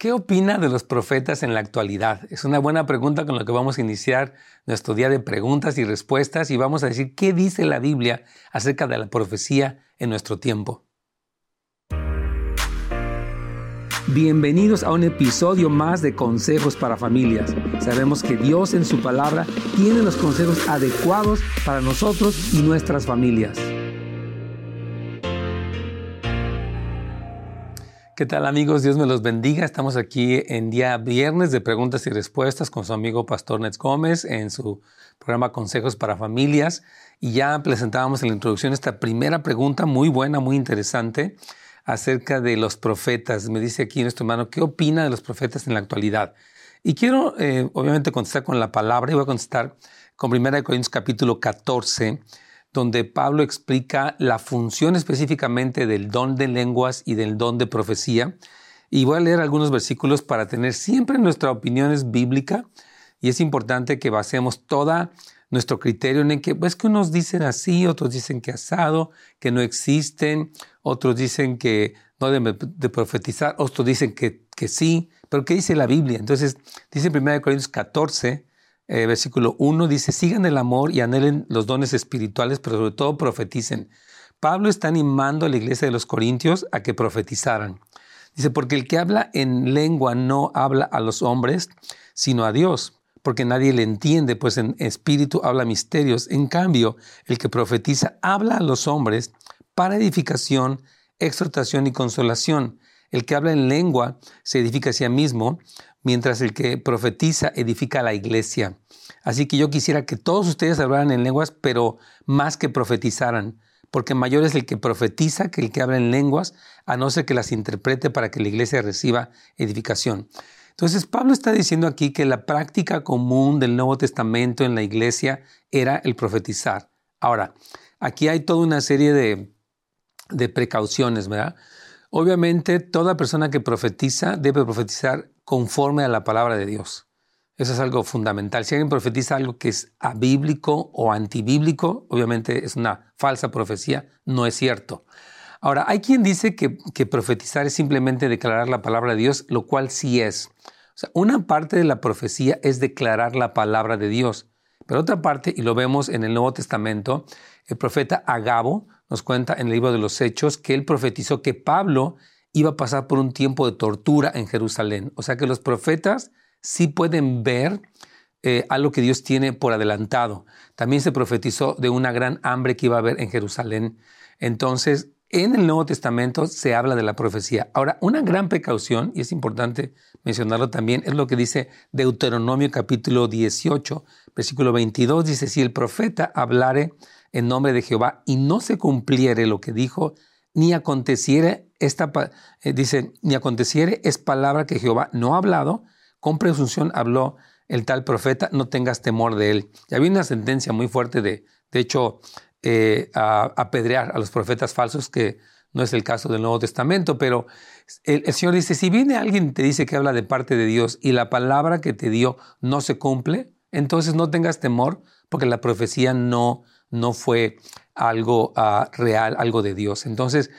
¿Qué opina de los profetas en la actualidad? Es una buena pregunta con la que vamos a iniciar nuestro día de preguntas y respuestas y vamos a decir qué dice la Biblia acerca de la profecía en nuestro tiempo. Bienvenidos a un episodio más de Consejos para Familias. Sabemos que Dios en su palabra tiene los consejos adecuados para nosotros y nuestras familias. ¿Qué tal amigos? Dios me los bendiga. Estamos aquí en día viernes de preguntas y respuestas con su amigo Pastor Nets Gómez en su programa Consejos para Familias. Y ya presentábamos en la introducción esta primera pregunta muy buena, muy interesante acerca de los profetas. Me dice aquí nuestro hermano, ¿qué opina de los profetas en la actualidad? Y quiero eh, obviamente contestar con la palabra y voy a contestar con 1 Corintios capítulo 14 donde Pablo explica la función específicamente del don de lenguas y del don de profecía. Y voy a leer algunos versículos para tener siempre nuestra opinión es bíblica y es importante que basemos toda nuestro criterio en que, pues que unos dicen así, otros dicen que asado, que no existen, otros dicen que no deben de profetizar, otros dicen que, que sí, pero ¿qué dice la Biblia? Entonces, dice en 1 Corintios 14, eh, versículo 1 dice, sigan el amor y anhelen los dones espirituales, pero sobre todo profeticen. Pablo está animando a la iglesia de los Corintios a que profetizaran. Dice, porque el que habla en lengua no habla a los hombres, sino a Dios, porque nadie le entiende, pues en espíritu habla misterios. En cambio, el que profetiza habla a los hombres para edificación, exhortación y consolación. El que habla en lengua se edifica a sí mismo, mientras el que profetiza edifica la iglesia. Así que yo quisiera que todos ustedes hablaran en lenguas, pero más que profetizaran, porque mayor es el que profetiza que el que habla en lenguas, a no ser que las interprete para que la iglesia reciba edificación. Entonces Pablo está diciendo aquí que la práctica común del Nuevo Testamento en la iglesia era el profetizar. Ahora, aquí hay toda una serie de, de precauciones, ¿verdad? Obviamente, toda persona que profetiza debe profetizar conforme a la palabra de Dios. Eso es algo fundamental. Si alguien profetiza algo que es abíblico o antibíblico, obviamente es una falsa profecía, no es cierto. Ahora, hay quien dice que, que profetizar es simplemente declarar la palabra de Dios, lo cual sí es. O sea, una parte de la profecía es declarar la palabra de Dios, pero otra parte, y lo vemos en el Nuevo Testamento, el profeta Agabo nos cuenta en el libro de los Hechos que él profetizó que Pablo iba a pasar por un tiempo de tortura en Jerusalén. O sea que los profetas sí pueden ver eh, algo que Dios tiene por adelantado. También se profetizó de una gran hambre que iba a haber en Jerusalén. Entonces, en el Nuevo Testamento se habla de la profecía. Ahora, una gran precaución, y es importante mencionarlo también, es lo que dice Deuteronomio capítulo 18, versículo 22, dice, si el profeta hablare en nombre de Jehová y no se cumpliere lo que dijo, ni aconteciere esta, eh, dice, ni aconteciere es palabra que Jehová no ha hablado, con presunción habló el tal profeta, no tengas temor de él. Y había una sentencia muy fuerte de, de hecho, eh, a, apedrear a los profetas falsos, que no es el caso del Nuevo Testamento, pero el, el, Señor dice, si viene alguien y te dice que habla de parte de Dios y la palabra que te dio no se cumple, entonces no tengas temor porque la profecía no, no fue algo uh, real, algo de Dios. Entonces,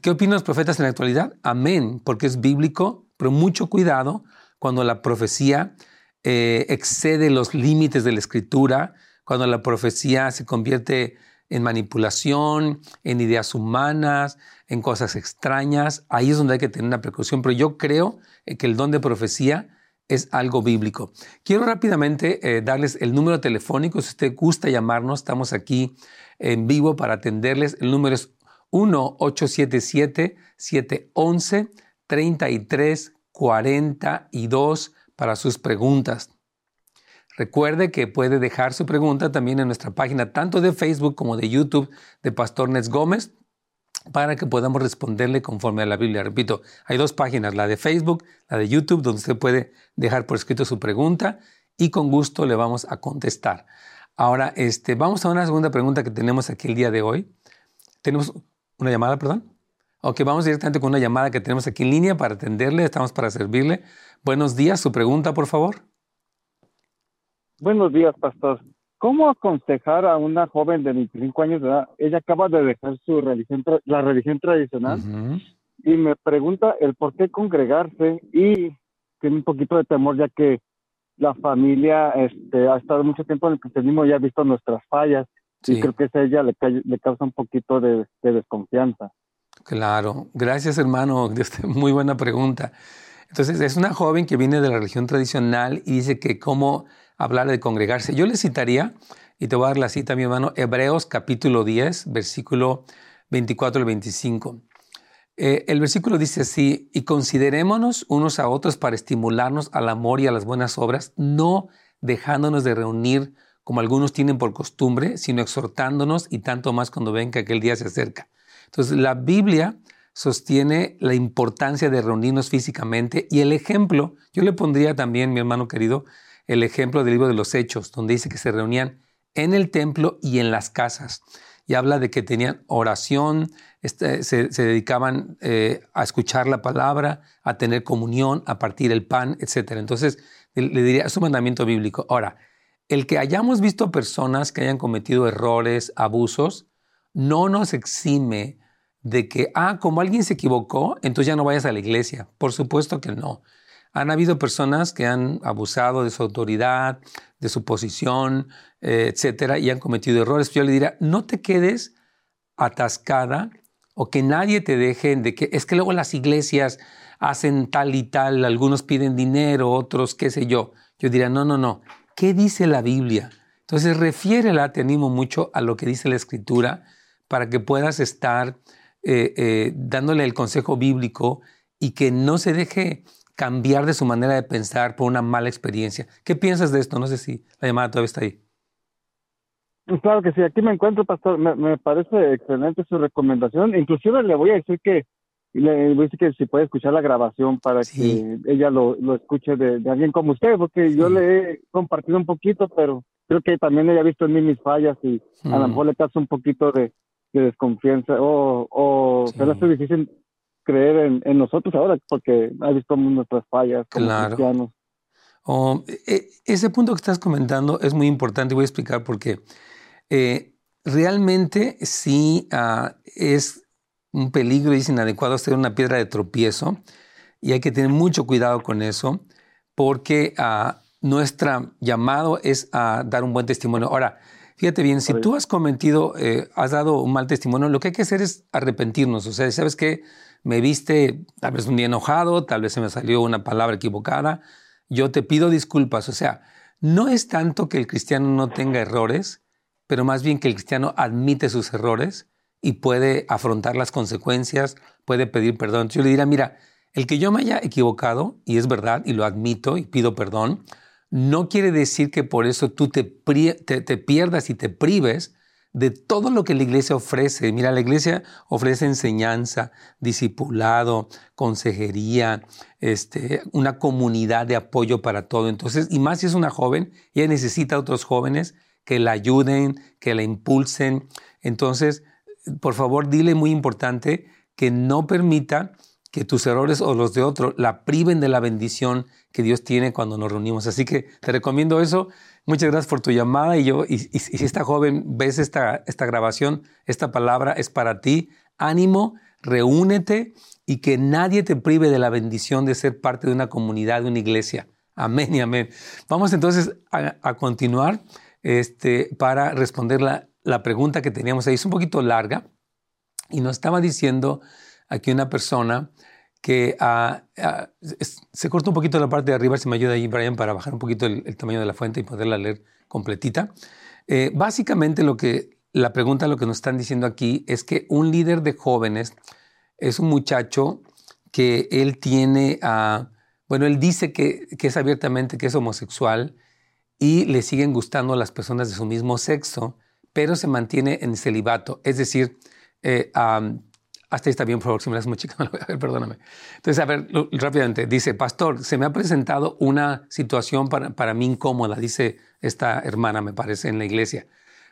¿qué opinan los profetas en la actualidad? Amén, porque es bíblico, pero mucho cuidado cuando la profecía eh, excede los límites de la escritura, cuando la profecía se convierte en manipulación, en ideas humanas, en cosas extrañas, ahí es donde hay que tener una precaución. Pero yo creo que el don de profecía es algo bíblico. Quiero rápidamente eh, darles el número telefónico. Si usted gusta llamarnos, estamos aquí en vivo para atenderles. El número es 1-877-711-3342 para sus preguntas. Recuerde que puede dejar su pregunta también en nuestra página, tanto de Facebook como de YouTube de Pastor Nes Gómez para que podamos responderle conforme a la Biblia. Repito, hay dos páginas, la de Facebook, la de YouTube, donde usted puede dejar por escrito su pregunta y con gusto le vamos a contestar. Ahora, este, vamos a una segunda pregunta que tenemos aquí el día de hoy. ¿Tenemos una llamada, perdón? Ok, vamos directamente con una llamada que tenemos aquí en línea para atenderle, estamos para servirle. Buenos días, su pregunta, por favor. Buenos días, pastor. ¿Cómo aconsejar a una joven de 25 años de edad? Ella acaba de dejar su religión, la religión tradicional y me pregunta el por qué congregarse y tiene un poquito de temor ya que la familia este, ha estado mucho tiempo en el cristianismo y ha visto nuestras fallas y creo que a ella le, le causa un poquito de, desconfianza. Claro, gracias hermano, muy buena pregunta. Entonces es una joven que viene de la religión tradicional y dice que cómo hablar de congregarse. Yo le citaría, y te voy a dar la cita, mi hermano, Hebreos capítulo 10, versículo 24 al 25. Eh, el versículo dice así, y considerémonos unos a otros para estimularnos al amor y a las buenas obras, no dejándonos de reunir como algunos tienen por costumbre, sino exhortándonos y tanto más cuando ven que aquel día se acerca. Entonces, la Biblia sostiene la importancia de reunirnos físicamente y el ejemplo, yo le pondría también, mi hermano querido, el ejemplo del libro de los Hechos, donde dice que se reunían en el templo y en las casas y habla de que tenían oración, este, se, dedicaban eh, a escuchar la palabra, a tener comunión, a partir el pan, etc. Entonces, le diría, es un mandamiento bíblico. Ahora, el que hayamos visto personas que hayan cometido errores, abusos, no nos exime de que, ah, como alguien se equivocó, entonces ya no vayas a la iglesia. Por supuesto que no. Han habido personas que han abusado de su autoridad, de su posición, eh, etcétera, y han cometido errores. Yo le diría, no te quedes atascada o que nadie te deje de que es que luego las iglesias hacen tal y tal, algunos piden dinero, otros qué sé yo. Yo diría, no, no, no. ¿Qué dice la Biblia? Entonces, refiérela, te animo mucho a lo que dice la Escritura para que puedas estar eh, eh, dándole el consejo bíblico y que no se deje cambiar de su manera de pensar por una mala experiencia. ¿Qué piensas de esto? No sé si la llamada todavía está ahí. Claro que sí, aquí me encuentro, pastor. Me, parece excelente su recomendación. Inclusive le voy a decir que le voy a decir que si puede escuchar la grabación para que ella lo, escuche de, alguien como usted, porque yo le he compartido un poquito, pero creo que también ella ha visto en mí mis fallas y a lo mejor le causa un poquito de, desconfianza o, o se le hace difícil creer en, nosotros ahora porque ha visto nuestras fallas como cristianos. Oh, e, ese punto que estás comentando es muy importante y voy a explicar por qué. Eh, realmente sí ah, es un peligro y es inadecuado hacer una piedra de tropiezo y hay que tener mucho cuidado con eso porque uh, nuestro llamado es a dar un buen testimonio. Ahora, Fíjate bien, si tú has cometido, eh, has dado un mal testimonio, lo que hay que hacer es arrepentirnos. O sea, ¿sabes qué? Me viste tal vez un día enojado, tal vez se me salió una palabra equivocada. Yo te pido disculpas. O sea, no es tanto que el cristiano no tenga errores, pero más bien que el cristiano admite sus errores y puede afrontar las consecuencias, puede pedir perdón. Yo le diría, mira, el que yo me haya equivocado, y es verdad, y lo admito y pido perdón, no quiere decir que por eso tú te, pierdas y te prives de todo lo que la iglesia ofrece. Mira, la iglesia ofrece enseñanza, discipulado, consejería, este, una comunidad de apoyo para todo. Entonces, y más si es una joven, ella necesita a otros jóvenes que la ayuden, que la impulsen. Entonces, por favor, dile muy importante que no permita que tus errores o los de otro la priven de la bendición que Dios tiene cuando nos reunimos. Así que te recomiendo eso. Muchas gracias por tu llamada y yo, y, si esta joven ves esta, esta grabación, esta palabra es para ti. Ánimo, reúnete y que nadie te prive de la bendición de ser parte de una comunidad, de una iglesia. Amén y amén. Vamos entonces a, continuar este, para responder la, la pregunta que teníamos ahí. Es un poquito larga y nos estaba diciendo aquí una persona que ah, ah, se corta un poquito la parte de arriba, si me ayuda ahí, Brian, para bajar un poquito el, tamaño de la fuente y poderla leer completita. Eh, básicamente lo que la pregunta, lo que nos están diciendo aquí es que un líder de jóvenes es un muchacho que él tiene, a bueno, él dice que, que, es abiertamente que es homosexual y le siguen gustando las personas de su mismo sexo, pero se mantiene en celibato, es decir, eh, hasta ahí está bien, por favor, si me das muy chica, a ver, perdóname. Entonces, a ver, rápidamente, dice, pastor, se me ha presentado una situación para, para mí incómoda, dice esta hermana, me parece, en la iglesia.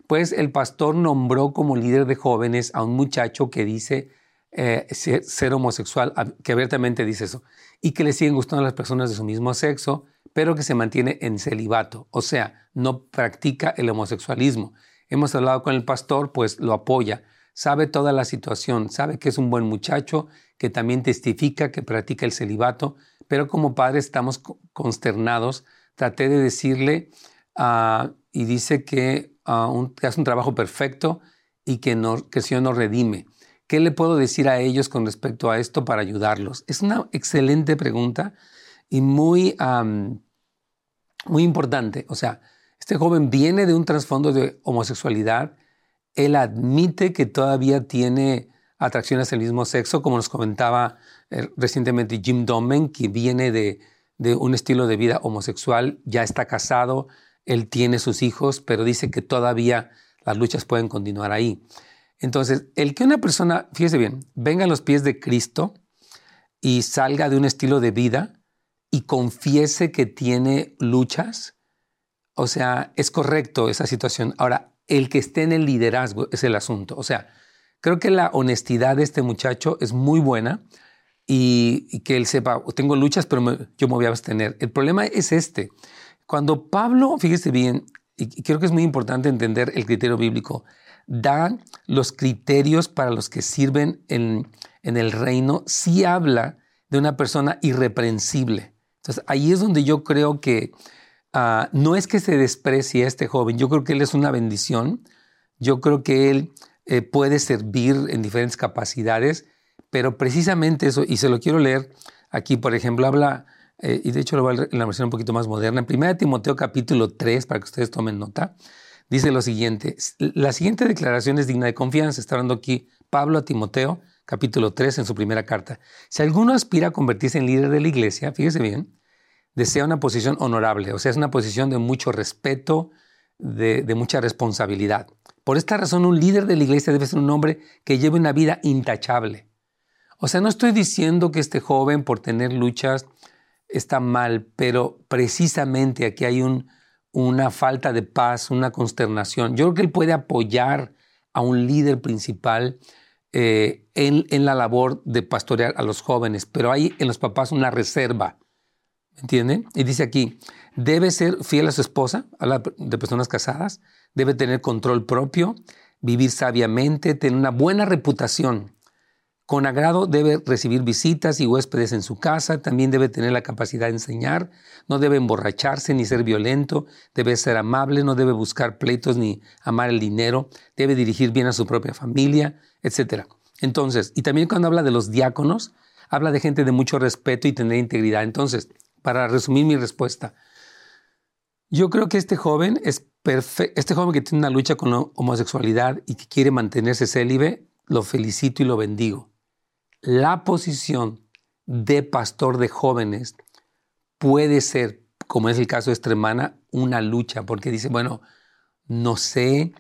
Pues el pastor nombró como líder de jóvenes a un muchacho que dice eh, ser, homosexual, que abiertamente dice eso, y que le siguen gustando a las personas de su mismo sexo, pero que se mantiene en celibato, o sea, no practica el homosexualismo. Hemos hablado con el pastor, pues lo apoya sabe toda la situación, sabe que es un buen muchacho, que también testifica, que practica el celibato, pero como padre estamos consternados. Traté de decirle ah, y dice que, ah, hace un trabajo perfecto y que, que el nos redime. ¿Qué le puedo decir a ellos con respecto a esto para ayudarlos? Es una excelente pregunta y muy, muy importante. O sea, este joven viene de un trasfondo de homosexualidad. Él admite que todavía tiene atracción hacia el mismo sexo, como nos comentaba eh, recientemente Jim Domen, que viene de, de un estilo de vida homosexual, ya está casado, él tiene sus hijos, pero dice que todavía las luchas pueden continuar ahí. Entonces, el que una persona, fíjese bien, venga a los pies de Cristo y salga de un estilo de vida y confiese que tiene luchas, o sea, es correcto esa situación. Ahora, el que esté en el liderazgo es el asunto. O sea, creo que la honestidad de este muchacho es muy buena y, que él sepa, tengo luchas, pero yo me voy a abstener. El problema es este. Cuando Pablo, fíjese bien, y creo que es muy importante entender el criterio bíblico, da los criterios para los que sirven en, en el reino, sí habla de una persona irreprensible. Entonces, ahí es donde yo creo que ah, no es que se desprecie a este joven, yo creo que él es una bendición, yo creo que él eh, puede servir en diferentes capacidades, pero precisamente eso, y se lo quiero leer aquí, por ejemplo, habla, eh, y de hecho lo voy a en la versión un poquito más moderna, en 1 Timoteo capítulo 3, para que ustedes tomen nota, dice lo siguiente, la siguiente declaración es digna de confianza, está hablando aquí Pablo a Timoteo, capítulo 3, en su primera carta. Si alguno aspira a convertirse en líder de la iglesia, fíjese bien, desea una posición honorable, o sea, es una posición de mucho respeto, de, mucha responsabilidad. Por esta razón, un líder de la iglesia debe ser un hombre que lleve una vida intachable. O sea, no estoy diciendo que este joven por tener luchas está mal, pero precisamente aquí hay una falta de paz, una consternación. Yo creo que él puede apoyar a un líder principal eh, en, en, la labor de pastorear a los jóvenes, pero hay en los papás una reserva. ¿Entienden? Y dice aquí, debe ser fiel a su esposa, habla de personas casadas, debe tener control propio, vivir sabiamente, tener una buena reputación. Con agrado debe recibir visitas y huéspedes en su casa, también debe tener la capacidad de enseñar, no debe emborracharse ni ser violento, debe ser amable, no debe buscar pleitos ni amar el dinero, debe dirigir bien a su propia familia, etc. Entonces, y también cuando habla de los diáconos, habla de gente de mucho respeto y tener integridad. Entonces, para resumir mi respuesta, yo creo que este joven es perfecto, este joven que tiene una lucha con la homosexualidad y que quiere mantenerse célibe, lo felicito y lo bendigo. La posición de pastor de jóvenes puede ser, como es el caso de esta hermana, una lucha, porque dice, bueno, no sé,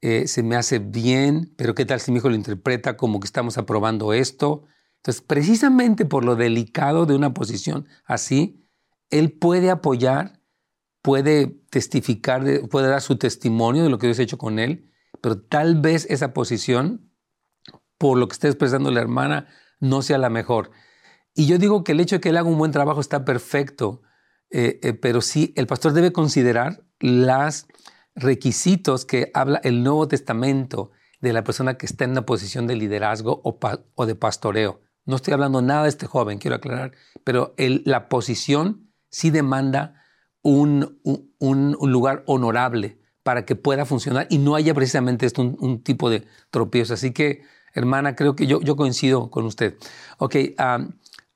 eh, se me hace bien, pero ¿qué tal si mi hijo lo interpreta como que estamos aprobando esto? Entonces, precisamente por lo delicado de una posición así, él puede apoyar, puede testificar, puede dar su testimonio de lo que Dios ha hecho con él, pero tal vez esa posición, por lo que está expresando la hermana, no sea la mejor. Y yo digo que el hecho de que él haga un buen trabajo está perfecto, eh, eh, pero sí, el pastor debe considerar los requisitos que habla el Nuevo Testamento de la persona que está en una posición de liderazgo o de pastoreo. No estoy hablando nada de este joven, quiero aclarar, pero la posición sí demanda un, lugar honorable para que pueda funcionar y no haya precisamente esto un, tipo de tropiezo. Así que, hermana, creo que yo, yo coincido con usted. Ok,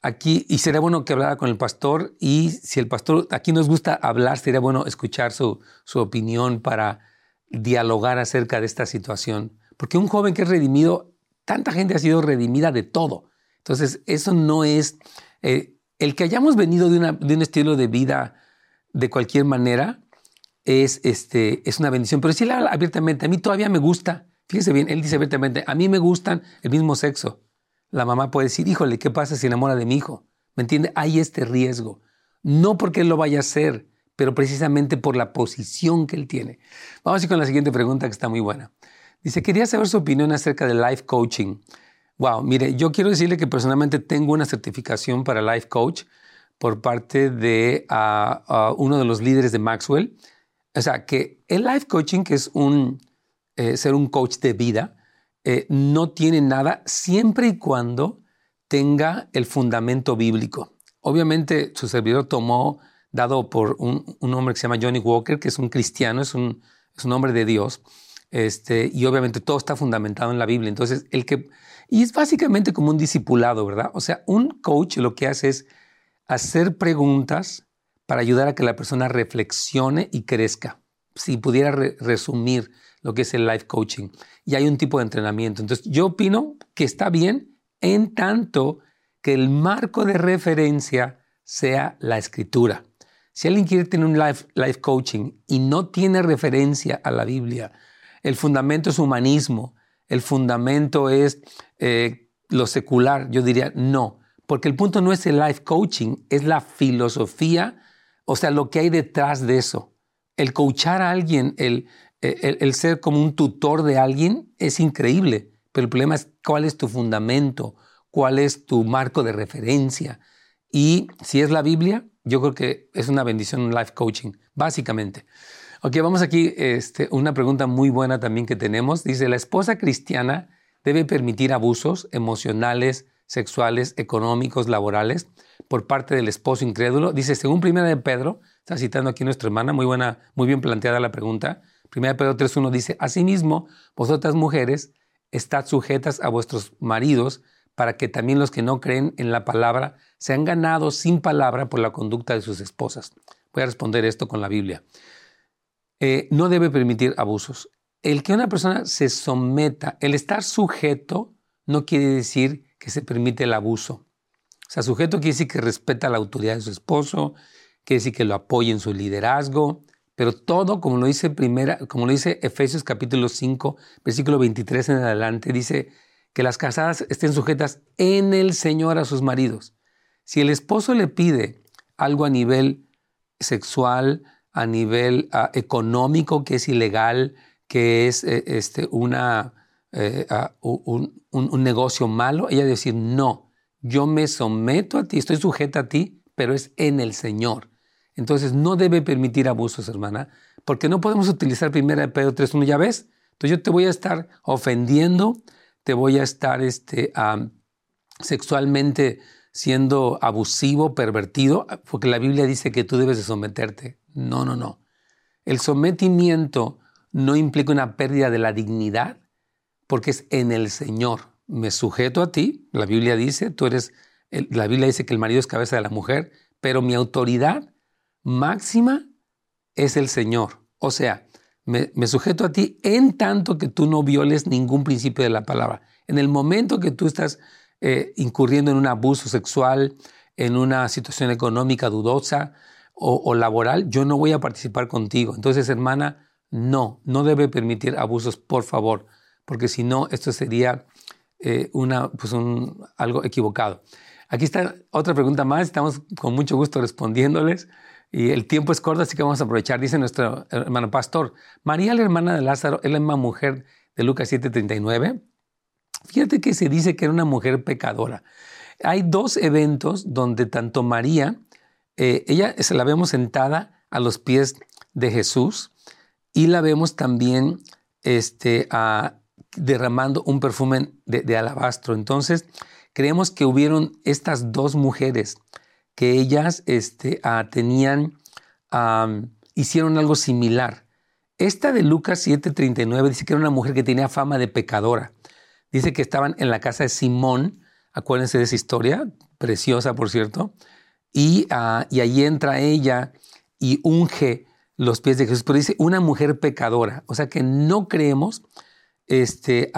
aquí, y sería bueno que hablara con el pastor y si el pastor, aquí nos gusta hablar, sería bueno escuchar su, su opinión para dialogar acerca de esta situación. Porque un joven que es redimido, tanta gente ha sido redimida de todo entonces, eso no es... Eh, el que hayamos venido de, un estilo de vida de cualquier manera es, este, es una bendición. Pero si él habla abiertamente, a mí todavía me gusta, fíjese bien, él dice abiertamente, a mí me gustan el mismo sexo. La mamá puede decir, híjole, ¿qué pasa si enamora de mi hijo? ¿Me entiende? Hay este riesgo. No porque él lo vaya a hacer, pero precisamente por la posición que él tiene. Vamos a ir con la siguiente pregunta que está muy buena. Dice, quería saber su opinión acerca del life coaching. Wow, mire, yo quiero decirle que personalmente tengo una certificación para Life Coach por parte de ah, ah, uno de los líderes de Maxwell. O sea, que el Life Coaching, que es un, eh, ser un coach de vida, eh, no tiene nada siempre y cuando tenga el fundamento bíblico. Obviamente su servidor tomó, dado por un, hombre que se llama Johnny Walker, que es un cristiano, es un, es un hombre de Dios, este, y obviamente todo está fundamentado en la Biblia. Entonces, el que, y es básicamente como un discipulado, ¿verdad? O sea, un coach lo que hace es hacer preguntas para ayudar a que la persona reflexione y crezca. Si pudiera resumir lo que es el life coaching. Y hay un tipo de entrenamiento. Entonces, yo opino que está bien en tanto que el marco de referencia sea la escritura. Si alguien quiere tener un life, life coaching y no tiene referencia a la Biblia, el fundamento es humanismo, el fundamento es eh, lo secular, yo diría no, porque el punto no es el life coaching, es la filosofía, o sea, lo que hay detrás de eso. El coachar a alguien, el, el, ser como un tutor de alguien es increíble, pero el problema es cuál es tu fundamento, cuál es tu marco de referencia. Y si es la Biblia, yo creo que es una bendición un life coaching, básicamente. Ok, vamos aquí, este, una pregunta muy buena también que tenemos. Dice, ¿la esposa cristiana debe permitir abusos emocionales, sexuales, económicos, laborales por parte del esposo incrédulo? Dice, según Primera de Pedro, está citando aquí nuestra hermana, muy buena, muy bien planteada la pregunta. Primera de Pedro 3.1 dice, asimismo, vosotras mujeres, estad sujetas a vuestros maridos para que también los que no creen en la palabra sean ganados sin palabra por la conducta de sus esposas. Voy a responder esto con la Biblia. Eh, no debe permitir abusos. El que una persona se someta, el estar sujeto, no quiere decir que se permite el abuso. O sea, sujeto quiere decir que respeta la autoridad de su esposo, quiere decir que lo apoya en su liderazgo, pero todo, como lo dice primera, como lo dice Efesios capítulo 5, versículo 23 en adelante, dice que las casadas estén sujetas en el Señor a sus maridos. Si el esposo le pide algo a nivel sexual, a nivel ah, económico, que es ilegal, que es eh, este, una, eh, ah, un, negocio malo, ella decir, no, yo me someto a ti, estoy sujeta a ti, pero es en el Señor. Entonces no debe permitir abusos, hermana, porque no podemos utilizar primera de Pedro 3.1, ya ves. Entonces yo te voy a estar ofendiendo, te voy a estar este, sexualmente siendo abusivo, pervertido, porque la Biblia dice que tú debes de someterte. No, no, no. El sometimiento no implica una pérdida de la dignidad, porque es en el Señor. Me sujeto a ti, la Biblia dice, tú eres, la Biblia dice que el marido es cabeza de la mujer, pero mi autoridad máxima es el Señor. O sea, me, sujeto a ti en tanto que tú no violes ningún principio de la palabra. En el momento que tú estás eh, incurriendo en un abuso sexual, en una situación económica dudosa o, laboral, yo no voy a participar contigo. Entonces, hermana, no, no debe permitir abusos, por favor, porque si no, esto sería eh, una, pues algo equivocado. Aquí está otra pregunta más, estamos con mucho gusto respondiéndoles. Y el tiempo es corto, así que vamos a aprovechar. Dice nuestro hermano pastor, María, la hermana de Lázaro, es la misma mujer de Lucas 7:39. Fíjate que se dice que era una mujer pecadora. Hay dos eventos donde tanto María, eh, ella se la vemos sentada a los pies de Jesús y la vemos también este, derramando un perfume de, alabastro. Entonces, creemos que hubieron estas dos mujeres que ellas este, ah, tenían, hicieron algo similar. Esta de Lucas 7:39 dice que era una mujer que tenía fama de pecadora. Dice que estaban en la casa de Simón, acuérdense de esa historia, preciosa por cierto, y, uh, y ahí entra ella y unge los pies de Jesús, pero dice una mujer pecadora, o sea que no creemos este,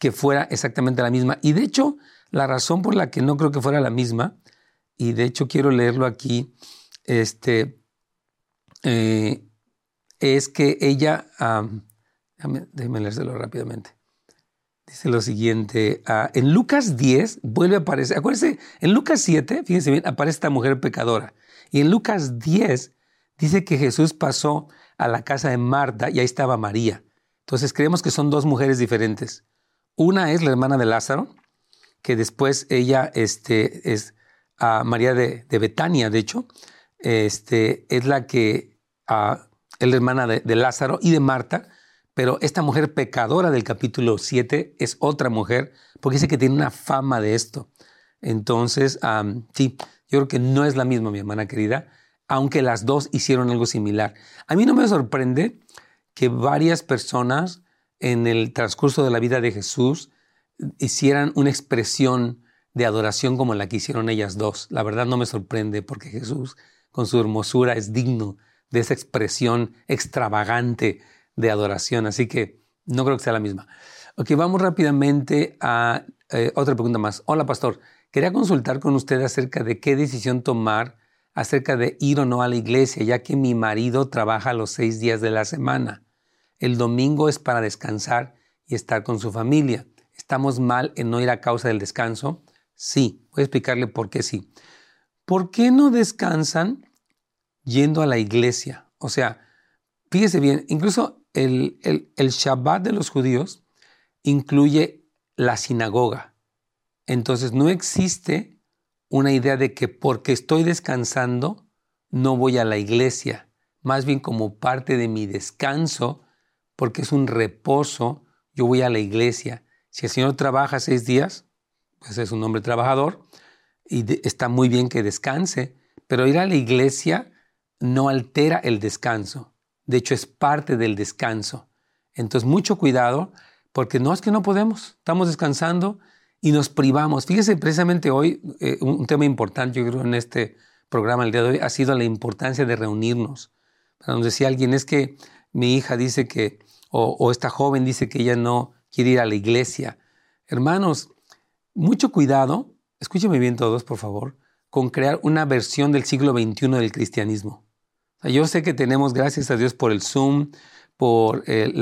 que fuera exactamente la misma. Y de hecho, la razón por la que no creo que fuera la misma y de hecho quiero leerlo aquí, este, eh, es que ella, déjame, déjame, leérselo rápidamente. Dice lo siguiente, ah, en Lucas 10 vuelve a aparecer, acuérdense, en Lucas 7, fíjense bien, aparece esta mujer pecadora. Y en Lucas 10 dice que Jesús pasó a la casa de Marta y ahí estaba María. Entonces creemos que son dos mujeres diferentes. Una es la hermana de Lázaro, que después ella este, es, a María de, Betania, de hecho, este, es la que es la hermana de, Lázaro y de Marta, pero esta mujer pecadora del capítulo 7 es otra mujer, porque dice que tiene una fama de esto. Entonces, sí, yo creo que no es la misma, mi hermana querida, aunque las dos hicieron algo similar. A mí no me sorprende que varias personas en el transcurso de la vida de Jesús hicieran una expresión de adoración como la que hicieron ellas dos. La verdad no me sorprende porque Jesús con su hermosura es digno de esa expresión extravagante de adoración. Así que no creo que sea la misma. Ok, vamos rápidamente a eh, otra pregunta más. Hola, pastor. Quería consultar con usted acerca de qué decisión tomar acerca de ir o no a la iglesia, ya que mi marido trabaja los seis días de la semana. El domingo es para descansar y estar con su familia. ¿Estamos mal en no ir a causa del descanso? Sí, voy a explicarle por qué sí. ¿Por qué no descansan yendo a la iglesia? O sea, fíjese bien, incluso el, el, el Shabbat de los judíos incluye la sinagoga. Entonces no existe una idea de que porque estoy descansando no voy a la iglesia. Más bien como parte de mi descanso, porque es un reposo, yo voy a la iglesia. Si el Señor trabaja seis días, pues es un hombre trabajador y está muy bien que descanse, pero ir a la iglesia no altera el descanso. De hecho, es parte del descanso. Entonces, mucho cuidado, porque no es que no podemos, estamos descansando y nos privamos. Fíjese, precisamente hoy, eh, un tema importante, yo creo, en este programa el día de hoy, ha sido la importancia de reunirnos. Nos decía alguien, es que mi hija dice que, o, o esta joven dice que ella no quiere ir a la iglesia. Hermanos, mucho cuidado, escúcheme bien todos, por favor, con crear una versión del siglo XXI del cristianismo. yo sé que tenemos, gracias a Dios, por el Zoom, por eh,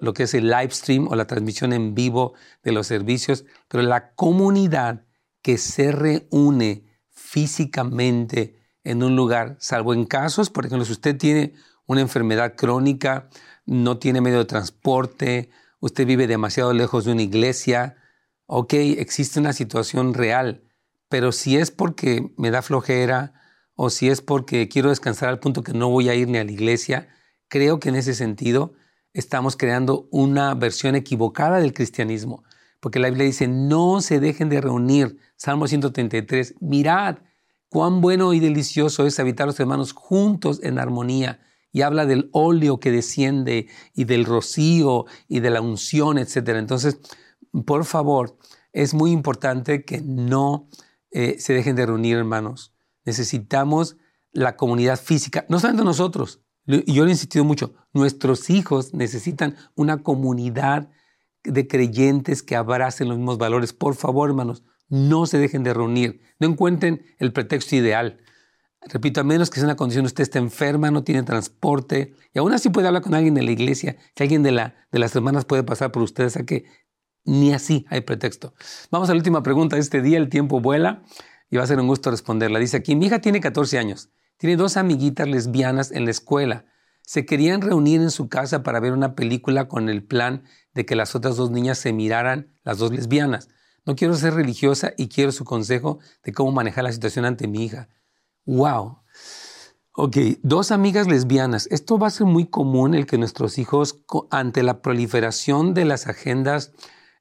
lo que es el live stream o la transmisión en vivo de los servicios, pero la comunidad que se reúne físicamente en un lugar, salvo en casos, por ejemplo, si usted tiene una enfermedad crónica, no tiene medio de transporte, usted vive demasiado lejos de una iglesia, ok, existe una situación real, pero si es porque me da flojera o si es porque quiero descansar al punto que no voy a ir ni a la iglesia, creo que en ese sentido estamos creando una versión equivocada del cristianismo, porque la Biblia dice, no se dejen de reunir. Salmo 133, mirad cuán bueno y delicioso es habitar los hermanos juntos en armonía. Y habla del óleo que desciende y del rocío y de la unción, etc. Entonces, por favor, es muy importante que no eh, se dejen de reunir, hermanos. Necesitamos la comunidad física, no solamente nosotros, y yo lo he insistido mucho, nuestros hijos necesitan una comunidad de creyentes que abracen los mismos valores. Por favor, hermanos, no se dejen de reunir, no encuentren el pretexto ideal. Repito, a menos que sea una condición, usted está enferma, no tiene transporte, y aún así puede hablar con alguien de la iglesia, si alguien de, la, de las hermanas puede pasar por ustedes, a que ni así hay pretexto. Vamos a la última pregunta de este día, el tiempo vuela, y va a ser un gusto responderla. Dice aquí, mi hija tiene 14 años tiene dos amiguitas lesbianas en la escuela. Se querían reunir en su casa para ver una película con el plan de que las otras dos niñas se miraran, las dos lesbianas. No quiero ser religiosa y quiero su consejo de cómo manejar la situación ante mi hija. ¡Wow! Ok, dos amigas lesbianas. Esto va a ser muy común el que nuestros hijos, ante la proliferación de las agendas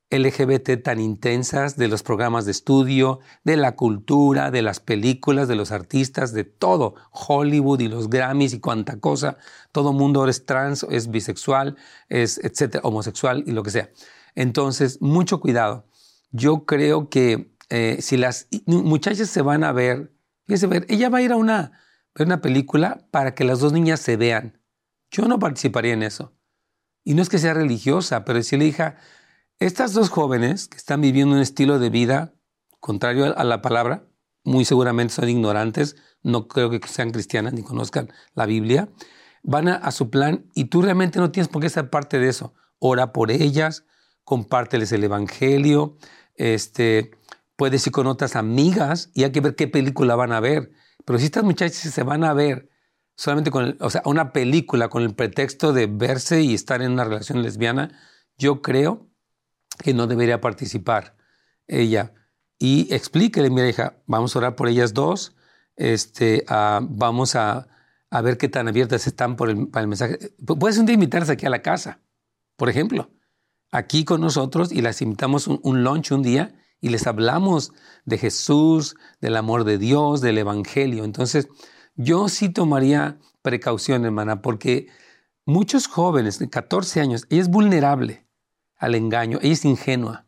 LGBT tan intensas, de los programas de estudio, de la cultura, de las películas, de los artistas, de todo, Hollywood y los Grammys y cuanta cosa, todo mundo es trans, es bisexual, es etcétera, homosexual y lo que sea. Entonces, mucho cuidado. Yo creo que eh, si las muchachas se van a ver, fíjese ver, ella va a ir a una, a una película para que las dos niñas se vean. Yo no participaría en eso. Y no es que sea religiosa, pero si la hija, estas dos jóvenes que están viviendo un estilo de vida contrario a la palabra, muy seguramente son ignorantes, no creo que sean cristianas ni conozcan la Biblia, van a, su plan y tú realmente no tienes por qué ser parte de eso. Ora por ellas, compárteles el Evangelio, este, puedes ir con otras amigas y hay que ver qué película van a ver. Pero si estas muchachas se van a ver solamente con, o sea, una película con el pretexto de verse y estar en una relación lesbiana, yo creo que no debería participar ella. Y explíquele, mira hija, vamos a orar por ellas dos, este, uh, vamos a, a, ver qué tan abiertas están por el, para el mensaje. Puedes un invitarse aquí a la casa. por ejemplo, aquí con nosotros y las invitamos un, un lunch un día y les hablamos de Jesús, del amor de Dios, del Evangelio. Entonces, yo sí tomaría precaución, hermana, porque muchos jóvenes de 14 años, ella es vulnerable al engaño, ella es ingenua,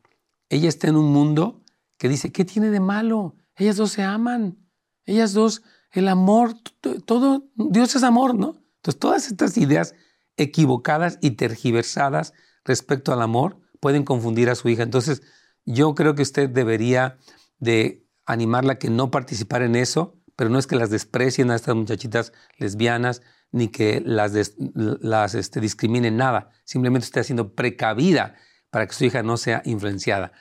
ella está en un mundo que dice, ¿qué tiene de malo? Ellas dos se aman, ellas dos, el amor, todo, Dios es amor, ¿no? Entonces, todas estas ideas equivocadas y tergiversadas respecto al amor pueden confundir a su hija. Entonces, yo creo que usted debería de animarla a que no participar en eso, pero no es que las desprecien a estas muchachitas lesbianas ni que las, las este, discriminen nada, simplemente esté haciendo precavida para que su hija no sea influenciada.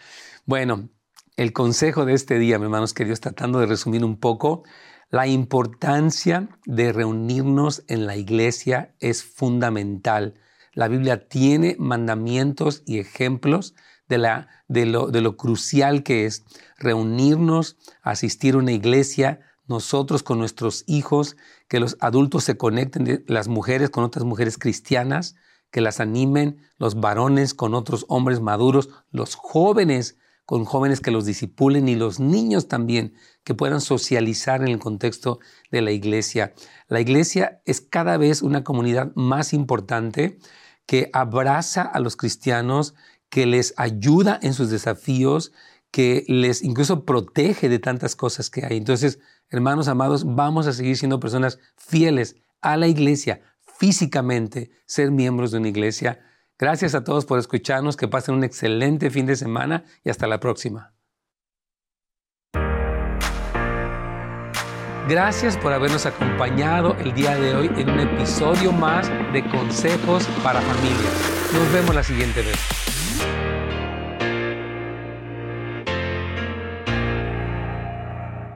Bueno, el consejo de este día, mis hermanos queridos, tratando de resumir un poco, la importancia de reunirnos en la iglesia es fundamental. La Biblia tiene mandamientos y ejemplos de, la, de, lo, de lo crucial que es reunirnos, asistir a una iglesia, nosotros con nuestros hijos, que los adultos se conecten, las mujeres con otras mujeres cristianas, que las animen, los varones con otros hombres maduros, los jóvenes con jóvenes que los disipulen y los niños también que puedan socializar en el contexto de la iglesia. La iglesia es cada vez una comunidad más importante que abraza a los cristianos, que les ayuda en sus desafíos, que les incluso protege de tantas cosas que hay. Entonces, hermanos amados, vamos a seguir siendo personas fieles a la iglesia, físicamente, ser miembros de una iglesia. Gracias a todos por escucharnos, que pasen un excelente fin de semana y hasta la próxima. Gracias por habernos acompañado el día de hoy en un episodio más de Consejos para Familias. Nos vemos la siguiente vez.